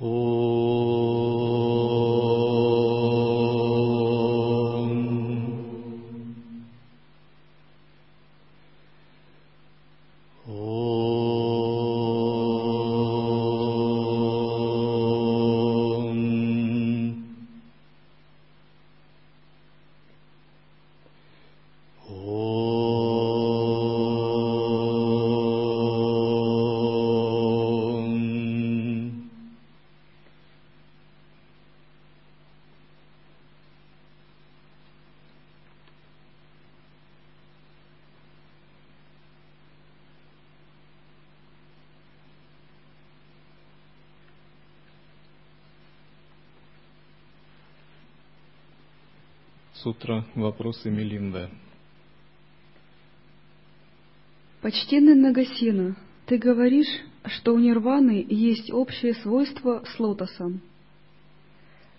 ओ Сутра «Вопросы Мелинда». Почтенный Нагасина, ты говоришь, что у нирваны есть общее свойство с лотосом.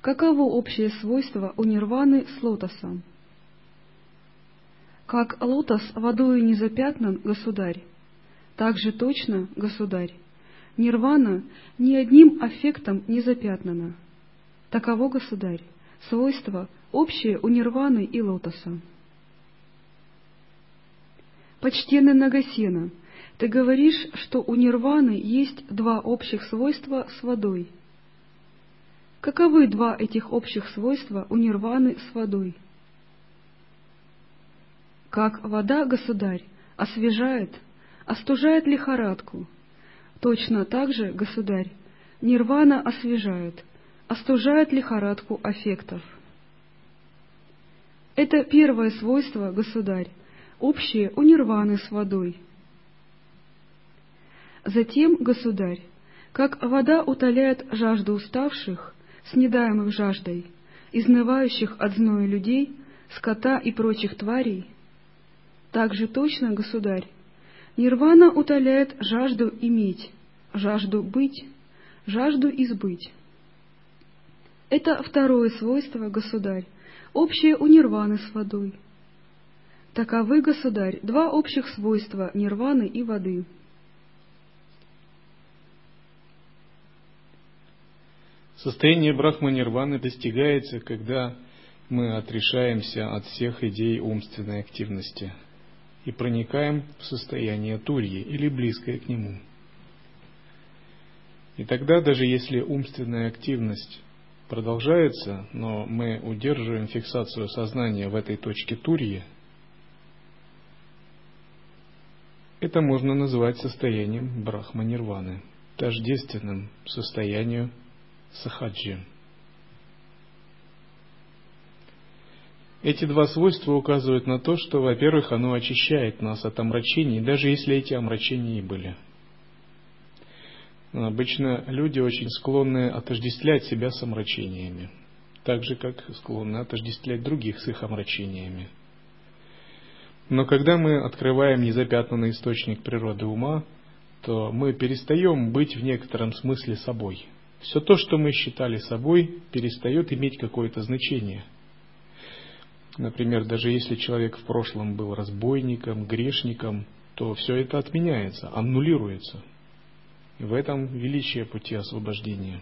Каково общее свойство у нирваны с лотосом? Как лотос водою не запятнан, государь, так же точно, государь, нирвана ни одним аффектом не запятнана. Таково, государь, свойство общее у нирваны и лотоса. Почтенный Нагасена, ты говоришь, что у нирваны есть два общих свойства с водой. Каковы два этих общих свойства у нирваны с водой? Как вода, государь, освежает, остужает лихорадку, точно так же, государь, нирвана освежает, остужает лихорадку аффектов – это первое свойство, государь, общее у нирваны с водой. Затем, государь, как вода утоляет жажду уставших, снедаемых жаждой, изнывающих от зноя людей, скота и прочих тварей, так же точно, государь, нирвана утоляет жажду иметь, жажду быть, жажду избыть. Это второе свойство, государь, общее у нирваны с водой. Таковы, государь, два общих свойства нирваны и воды. Состояние брахма-нирваны достигается, когда мы отрешаемся от всех идей умственной активности и проникаем в состояние турьи или близкое к нему. И тогда, даже если умственная активность продолжается, но мы удерживаем фиксацию сознания в этой точке Турьи, это можно назвать состоянием брахма-нирваны, тождественным состоянию сахаджи. Эти два свойства указывают на то, что, во-первых, оно очищает нас от омрачений, даже если эти омрачения и были – Обычно люди очень склонны отождествлять себя с омрачениями, так же, как склонны отождествлять других с их омрачениями. Но когда мы открываем незапятнанный источник природы ума, то мы перестаем быть в некотором смысле собой. Все то, что мы считали собой, перестает иметь какое-то значение. Например, даже если человек в прошлом был разбойником, грешником, то все это отменяется, аннулируется – в этом величие пути освобождения.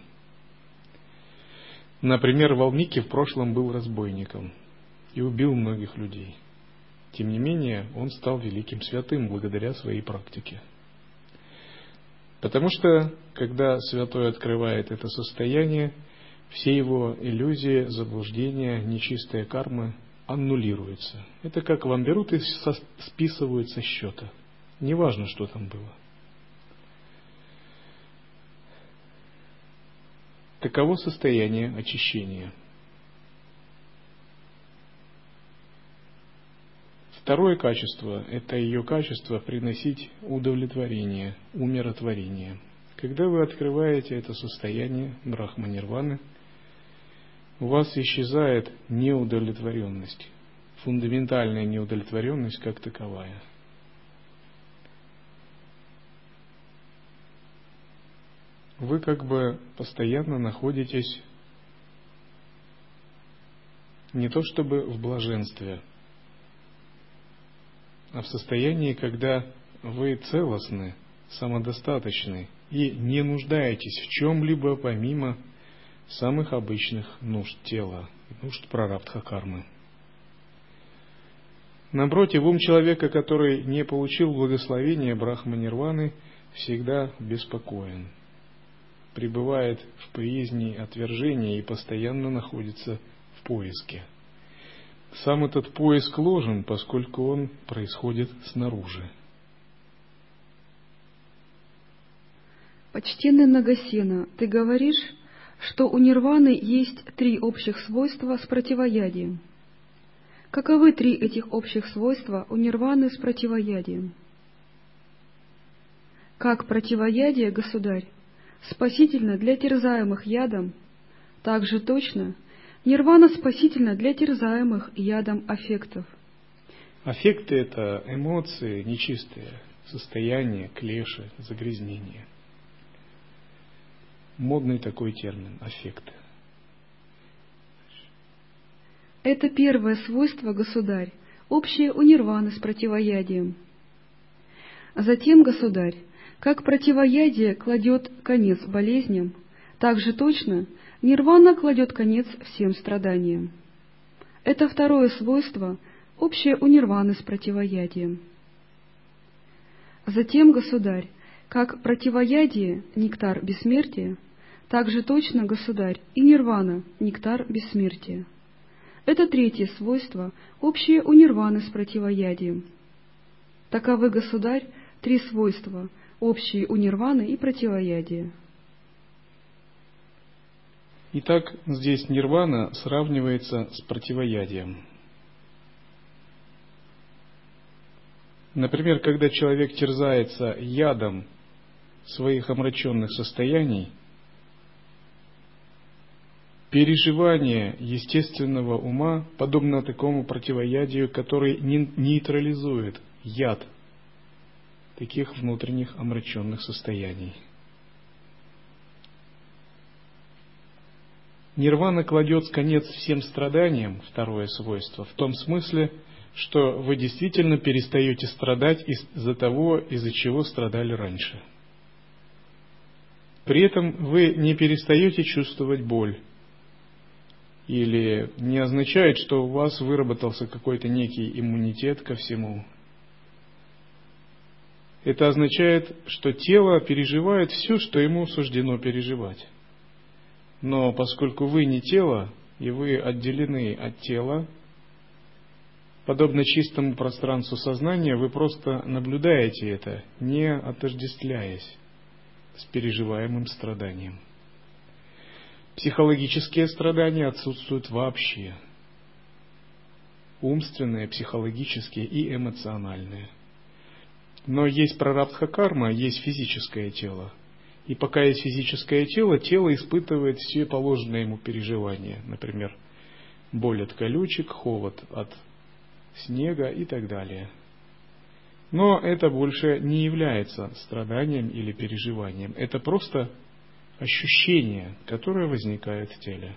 Например, Валмики в прошлом был разбойником и убил многих людей. Тем не менее, он стал великим святым благодаря своей практике. Потому что, когда святой открывает это состояние, все его иллюзии, заблуждения, нечистая карма аннулируются. Это как вам и списывают со счета. Неважно, что там было. Таково состояние очищения. Второе качество – это ее качество приносить удовлетворение, умиротворение. Когда вы открываете это состояние брахма-нирваны, у вас исчезает неудовлетворенность, фундаментальная неудовлетворенность как таковая – вы как бы постоянно находитесь не то чтобы в блаженстве, а в состоянии, когда вы целостны, самодостаточны и не нуждаетесь в чем-либо помимо самых обычных нужд тела, нужд прарабдха кармы. Напротив, ум человека, который не получил благословения Брахма Нирваны, всегда беспокоен, пребывает в приязни отвержения и постоянно находится в поиске. Сам этот поиск ложен, поскольку он происходит снаружи. Почтенный Нагасена, ты говоришь, что у нирваны есть три общих свойства с противоядием. Каковы три этих общих свойства у нирваны с противоядием? Как противоядие, государь, спасительно для терзаемых ядом, так же точно нирвана спасительна для терзаемых ядом аффектов. Аффекты — это эмоции нечистые, состояние, клеши, загрязнения. Модный такой термин — аффекты. Это первое свойство, государь, общее у нирваны с противоядием. Затем, государь, как противоядие кладет конец болезням, так же точно нирвана кладет конец всем страданиям. Это второе свойство, общее у нирваны с противоядием. Затем, государь, как противоядие – нектар бессмертия, так же точно, государь, и нирвана – нектар бессмертия. Это третье свойство, общее у нирваны с противоядием. Таковы, государь, три свойства, общие у нирваны и противоядия. Итак, здесь нирвана сравнивается с противоядием. Например, когда человек терзается ядом своих омраченных состояний, Переживание естественного ума подобно такому противоядию, который нейтрализует яд таких внутренних омраченных состояний. Нирвана кладет конец всем страданиям, второе свойство, в том смысле, что вы действительно перестаете страдать из-за того, из-за чего страдали раньше. При этом вы не перестаете чувствовать боль, или не означает, что у вас выработался какой-то некий иммунитет ко всему. Это означает, что тело переживает все, что ему суждено переживать. Но поскольку вы не тело, и вы отделены от тела, подобно чистому пространству сознания, вы просто наблюдаете это, не отождествляясь с переживаемым страданием. Психологические страдания отсутствуют вообще. Умственные, психологические и эмоциональные. Но есть прарабдха карма, есть физическое тело. И пока есть физическое тело, тело испытывает все положенные ему переживания. Например, боль от колючек, холод от снега и так далее. Но это больше не является страданием или переживанием. Это просто ощущение, которое возникает в теле.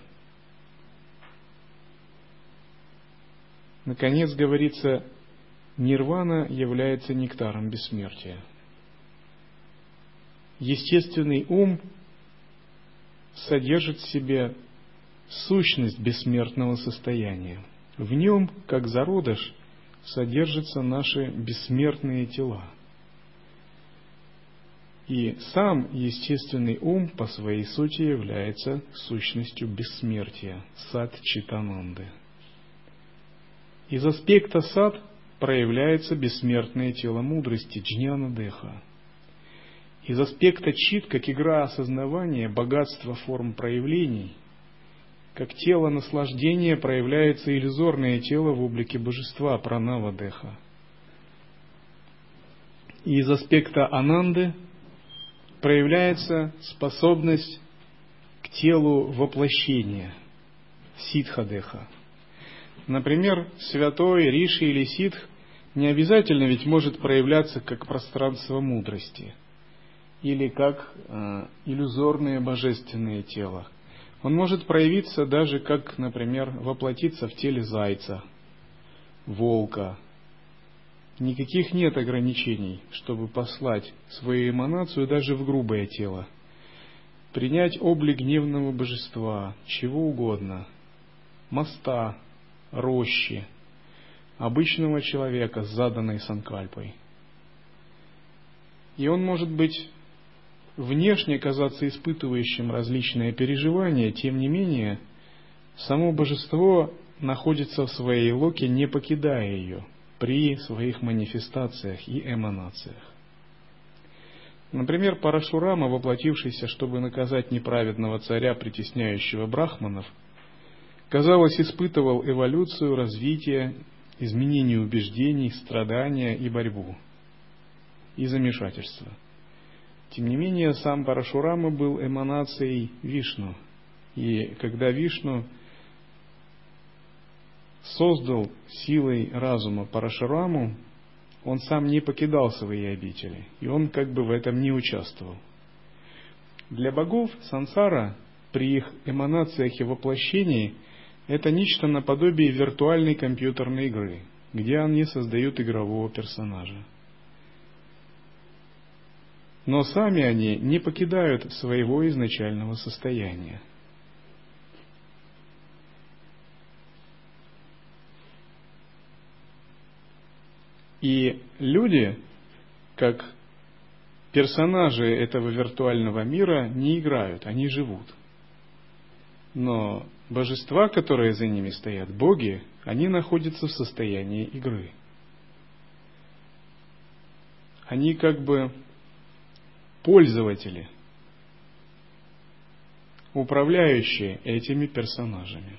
Наконец говорится, нирвана является нектаром бессмертия. Естественный ум содержит в себе сущность бессмертного состояния. В нем, как зародыш, содержатся наши бессмертные тела – и сам естественный ум по своей сути является сущностью бессмертия, сад читананды. Из аспекта сад проявляется бессмертное тело мудрости, джняна деха. Из аспекта чит, как игра осознавания, богатство форм проявлений, как тело наслаждения проявляется иллюзорное тело в облике божества, пранава деха. И из аспекта ананды проявляется способность к телу воплощения, ситхадеха. Например, святой Риши или ситх не обязательно ведь может проявляться как пространство мудрости или как э, иллюзорное божественное тело. Он может проявиться даже как, например, воплотиться в теле зайца, волка, Никаких нет ограничений, чтобы послать свою эманацию даже в грубое тело. Принять облик гневного божества, чего угодно, моста, рощи, обычного человека с заданной санкальпой. И он может быть внешне казаться испытывающим различные переживания, тем не менее, само божество находится в своей локе, не покидая ее при своих манифестациях и эманациях. Например, Парашурама, воплотившийся, чтобы наказать неправедного царя, притесняющего брахманов, казалось, испытывал эволюцию, развитие, изменение убеждений, страдания и борьбу, и замешательство. Тем не менее, сам Парашурама был эманацией Вишну, и когда Вишну создал силой разума Парашураму, он сам не покидал свои обители, и он как бы в этом не участвовал. Для богов сансара при их эманациях и воплощении это нечто наподобие виртуальной компьютерной игры, где они создают игрового персонажа. Но сами они не покидают своего изначального состояния – И люди, как персонажи этого виртуального мира, не играют, они живут. Но божества, которые за ними стоят, боги, они находятся в состоянии игры. Они как бы пользователи, управляющие этими персонажами.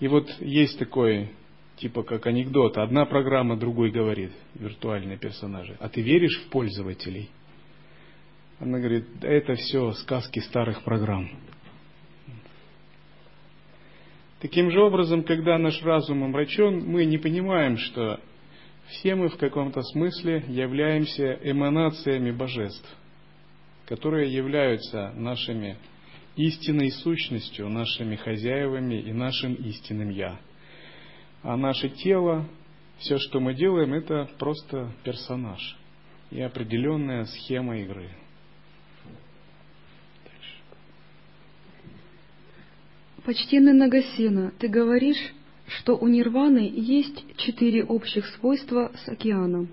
И вот есть такой типа как анекдот. Одна программа другой говорит, виртуальные персонажи. А ты веришь в пользователей? Она говорит, да это все сказки старых программ. Таким же образом, когда наш разум омрачен, мы не понимаем, что все мы в каком-то смысле являемся эманациями божеств, которые являются нашими истинной сущностью, нашими хозяевами и нашим истинным «я». А наше тело, все, что мы делаем, это просто персонаж и определенная схема игры. Почтенный Нагасена, ты говоришь, что у нирваны есть четыре общих свойства с океаном.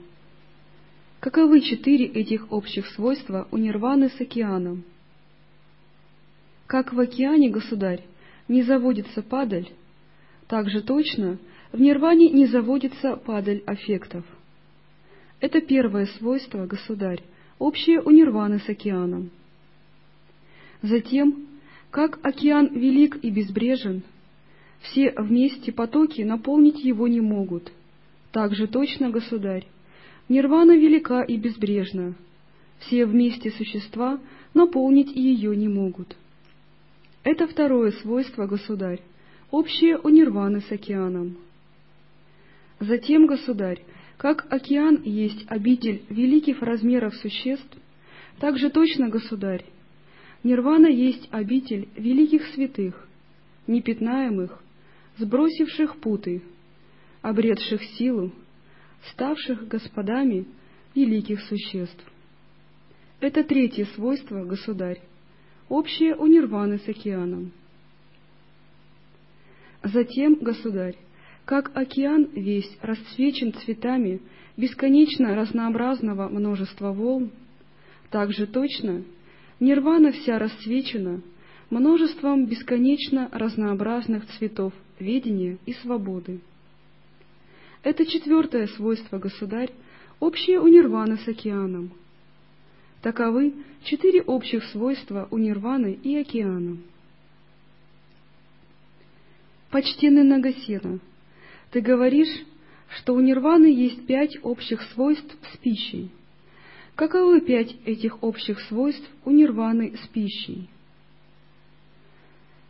Каковы четыре этих общих свойства у нирваны с океаном? Как в океане, государь, не заводится падаль, так же точно в нирване не заводится падаль аффектов. Это первое свойство, государь, общее у нирваны с океаном. Затем, как океан велик и безбрежен, все вместе потоки наполнить его не могут. Так же точно, государь, нирвана велика и безбрежна, все вместе существа наполнить ее не могут. Это второе свойство, государь, общее у нирваны с океаном. Затем, государь, как океан есть обитель великих размеров существ, так же точно, государь, нирвана есть обитель великих святых, непятнаемых, сбросивших путы, обретших силу, ставших господами великих существ. Это третье свойство, государь, общее у нирваны с океаном. Затем, государь, как океан весь расцвечен цветами бесконечно разнообразного множества волн, так же точно нирвана вся расцвечена множеством бесконечно разнообразных цветов ведения и свободы. Это четвертое свойство, государь, общее у нирваны с океаном. Таковы четыре общих свойства у нирваны и океана. Почтенный Нагасена — ты говоришь, что у нирваны есть пять общих свойств с пищей. Каковы пять этих общих свойств у нирваны с пищей?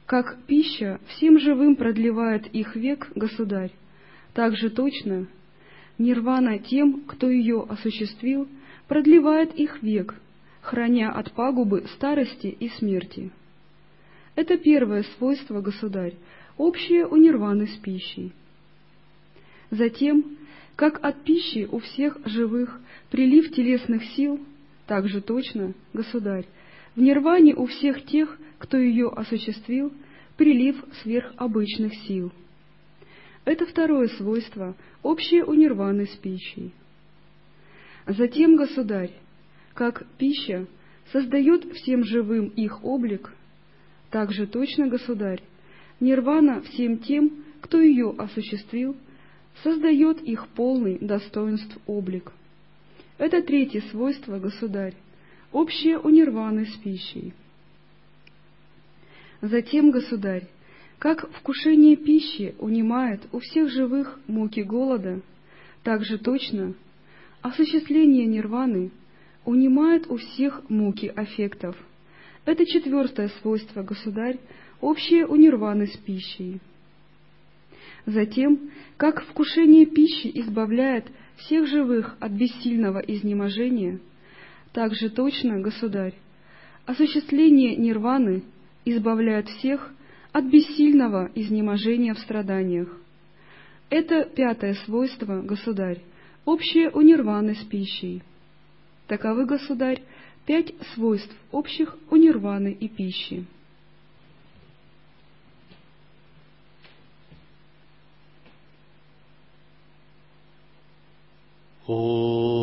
Как пища всем живым продлевает их век, государь, так же точно нирвана тем, кто ее осуществил, продлевает их век, храня от пагубы старости и смерти. Это первое свойство, государь, общее у нирваны с пищей. Затем, Как от пищи у всех живых прилив телесных сил, так же точно, Государь, в нирване у всех тех, кто ее осуществил, прилив сверхобычных сил. Это второе свойство, общее у нирваны с пищей. Затем, Государь, как пища создает всем живым их облик, так же точно, Государь, нирвана всем тем, кто ее осуществил, создает их полный достоинств облик. Это третье свойство, Государь, общее у нирваны с пищей. Затем, Государь, как вкушение пищи унимает у всех живых муки голода, так же точно осуществление нирваны унимает у всех муки аффектов. Это четвертое свойство, Государь, общее у нирваны с пищей. Затем, как вкушение пищи избавляет всех живых от бессильного изнеможения, так же точно, Государь, осуществление нирваны избавляет всех от бессильного изнеможения в страданиях. Это пятое свойство, Государь, общее у нирваны с пищей. Таковы, Государь, пять свойств общих у нирваны и пищи. 呼